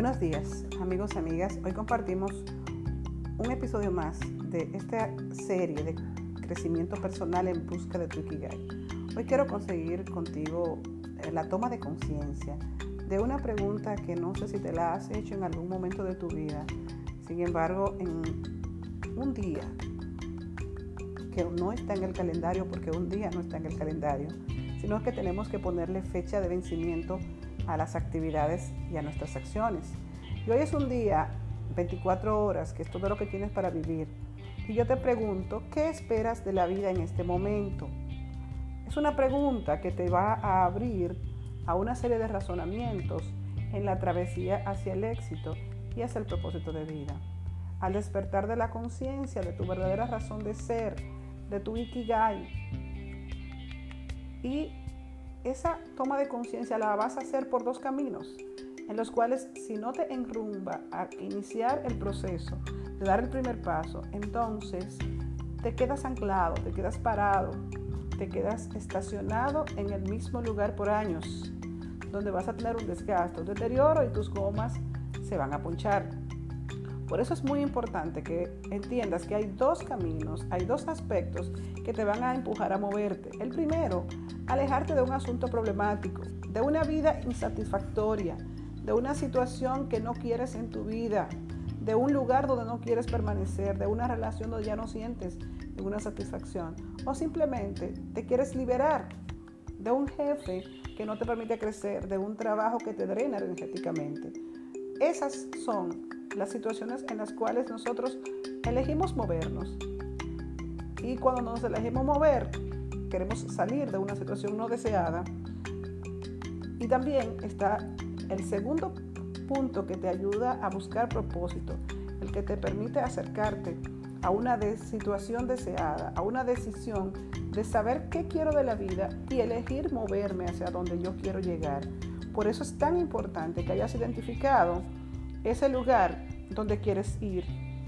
Buenos días, amigos y amigas. Hoy compartimos un episodio más de esta serie de crecimiento personal en busca de tu Ikigai. Hoy quiero conseguir contigo eh, la toma de conciencia de una pregunta que no sé si te la has hecho en algún momento de tu vida. Sin embargo, en un día que no está en el calendario, porque un día no está en el calendario, sino que tenemos que ponerle fecha de vencimiento a las actividades y a nuestras acciones. Y hoy es un día, 24 horas, que es todo lo que tienes para vivir. Y yo te pregunto, ¿qué esperas de la vida en este momento? Es una pregunta que te va a abrir a una serie de razonamientos en la travesía hacia el éxito y hacia el propósito de vida. Al despertar de la conciencia de tu verdadera razón de ser, de tu ikigai, y esa toma de conciencia la vas a hacer por dos caminos, en los cuales si no te enrumba a iniciar el proceso, de dar el primer paso, entonces te quedas anclado, te quedas parado, te quedas estacionado en el mismo lugar por años, donde vas a tener un desgaste, un deterioro y tus gomas se van a ponchar. Por eso es muy importante que entiendas que hay dos caminos, hay dos aspectos que te van a empujar a moverte. El primero, alejarte de un asunto problemático, de una vida insatisfactoria, de una situación que no quieres en tu vida, de un lugar donde no quieres permanecer, de una relación donde ya no sientes ninguna satisfacción, o simplemente te quieres liberar de un jefe que no te permite crecer, de un trabajo que te drena energéticamente. Esas son las situaciones en las cuales nosotros elegimos movernos. Y cuando nos elegimos mover, queremos salir de una situación no deseada. Y también está el segundo punto que te ayuda a buscar propósito, el que te permite acercarte a una situación deseada, a una decisión de saber qué quiero de la vida y elegir moverme hacia donde yo quiero llegar. Por eso es tan importante que hayas identificado ese lugar donde quieres ir.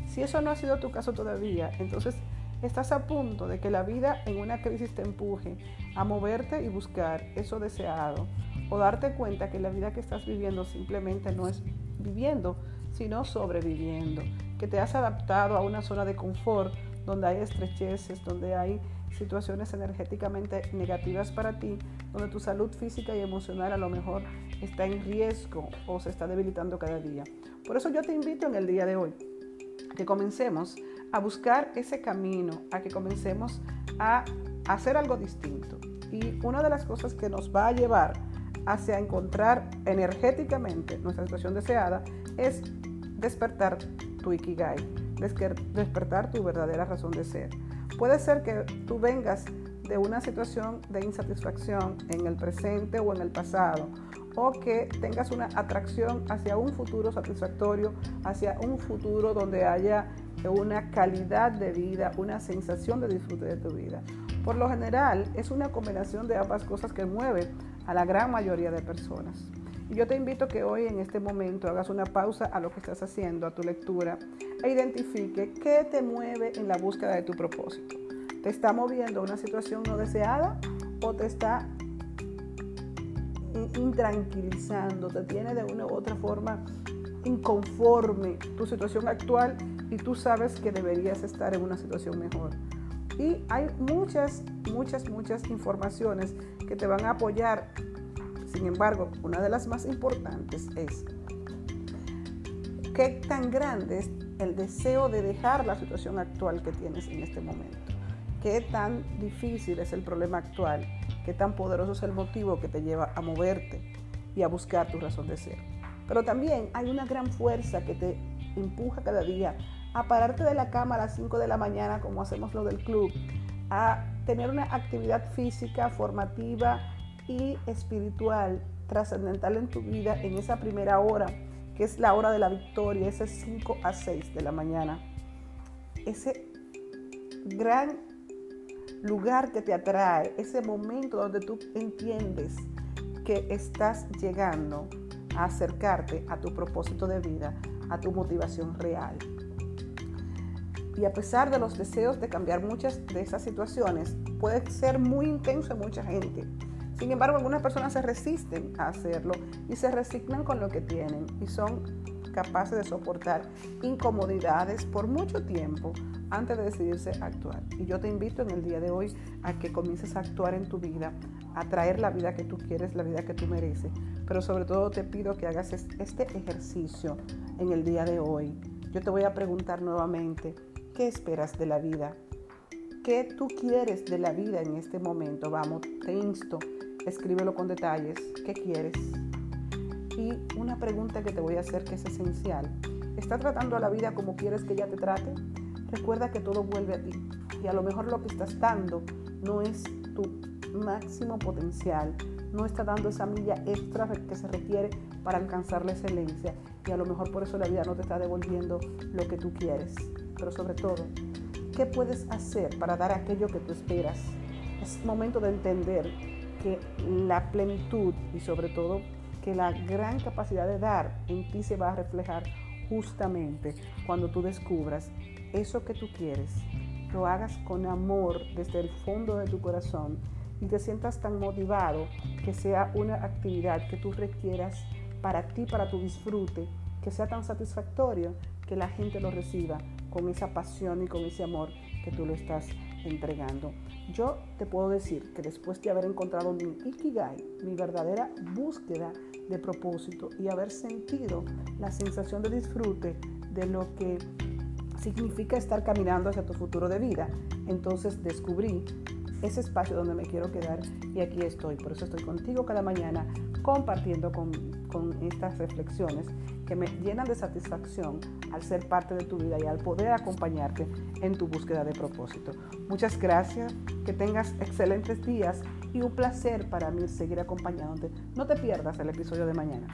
Si eso no ha sido tu caso todavía, entonces estás a punto de que la vida en una crisis te empuje a moverte y buscar eso deseado o darte cuenta que la vida que estás viviendo simplemente no es viviendo, sino sobreviviendo, que te has adaptado a una zona de confort donde hay estrecheces, donde hay situaciones energéticamente negativas para ti, donde tu salud física y emocional a lo mejor está en riesgo o se está debilitando cada día. Por eso yo te invito en el día de hoy que comencemos a buscar ese camino, a que comencemos a hacer algo distinto. Y una de las cosas que nos va a llevar hacia encontrar energéticamente nuestra situación deseada es despertar tu ikigai, despertar tu verdadera razón de ser. Puede ser que tú vengas de una situación de insatisfacción en el presente o en el pasado, o que tengas una atracción hacia un futuro satisfactorio, hacia un futuro donde haya una calidad de vida, una sensación de disfrute de tu vida. Por lo general es una combinación de ambas cosas que mueve a la gran mayoría de personas. Y yo te invito que hoy en este momento hagas una pausa a lo que estás haciendo, a tu lectura, e identifique qué te mueve en la búsqueda de tu propósito. ¿Te está moviendo una situación no deseada o te está intranquilizando, te tiene de una u otra forma inconforme tu situación actual y tú sabes que deberías estar en una situación mejor? Y hay muchas, muchas, muchas informaciones que te van a apoyar sin embargo, una de las más importantes es qué tan grande es el deseo de dejar la situación actual que tienes en este momento. Qué tan difícil es el problema actual, qué tan poderoso es el motivo que te lleva a moverte y a buscar tu razón de ser. Pero también hay una gran fuerza que te empuja cada día a pararte de la cama a las 5 de la mañana como hacemos lo del club, a tener una actividad física formativa y espiritual trascendental en tu vida en esa primera hora, que es la hora de la victoria, ese 5 a 6 de la mañana. Ese gran lugar que te atrae, ese momento donde tú entiendes que estás llegando a acercarte a tu propósito de vida, a tu motivación real. Y a pesar de los deseos de cambiar muchas de esas situaciones, puede ser muy intenso en mucha gente Sin embargo, algunas personas se resisten a hacerlo y se resignan con lo que tienen y son capaces de soportar incomodidades por mucho tiempo antes de decidirse a actuar. Y yo te invito en el día de hoy a que comiences a actuar en tu vida, a traer la vida que tú quieres, la vida que tú mereces. Pero sobre todo te pido que hagas este ejercicio en el día de hoy. Yo te voy a preguntar nuevamente, ¿qué esperas de la vida? ¿Qué tú quieres de la vida en este momento? Vamos, te insto, escríbelo con detalles. ¿Qué quieres? Y una pregunta que te voy a hacer que es esencial. ¿Estás tratando a la vida como quieres que ella te trate? Recuerda que todo vuelve a ti y a lo mejor lo que estás dando no es tu máximo potencial, no está dando esa milla extra que se requiere para alcanzar la excelencia y a lo mejor por eso la vida no te está devolviendo lo que tú quieres. Pero sobre todo, ¿qué puedes hacer para dar aquello que tú esperas? Es momento de entender que la plenitud y sobre todo que la gran capacidad de dar en ti se va a reflejar justamente cuando tú descubras eso que tú quieres, lo hagas con amor desde el fondo de tu corazón y te sientas tan motivado que sea una actividad que tú requieras para ti, para tu disfrute, que sea tan satisfactorio que la gente lo reciba con esa pasión y con ese amor que tú lo estás entregando. Yo te puedo decir que después de haber encontrado mi Ikigai, mi verdadera búsqueda de propósito y haber sentido la sensación de disfrute de lo que significa estar caminando hacia tu futuro de vida, entonces descubrí ese espacio donde me quiero quedar y aquí estoy. Por eso estoy contigo cada mañana compartiendo con, con, estas reflexiones que me llenan de satisfacción al ser parte de tu vida y al poder acompañarte en tu búsqueda de propósito. Muchas gracias, que tengas excelentes días y un placer para mí seguir acompañándote. No te pierdas el episodio de mañana.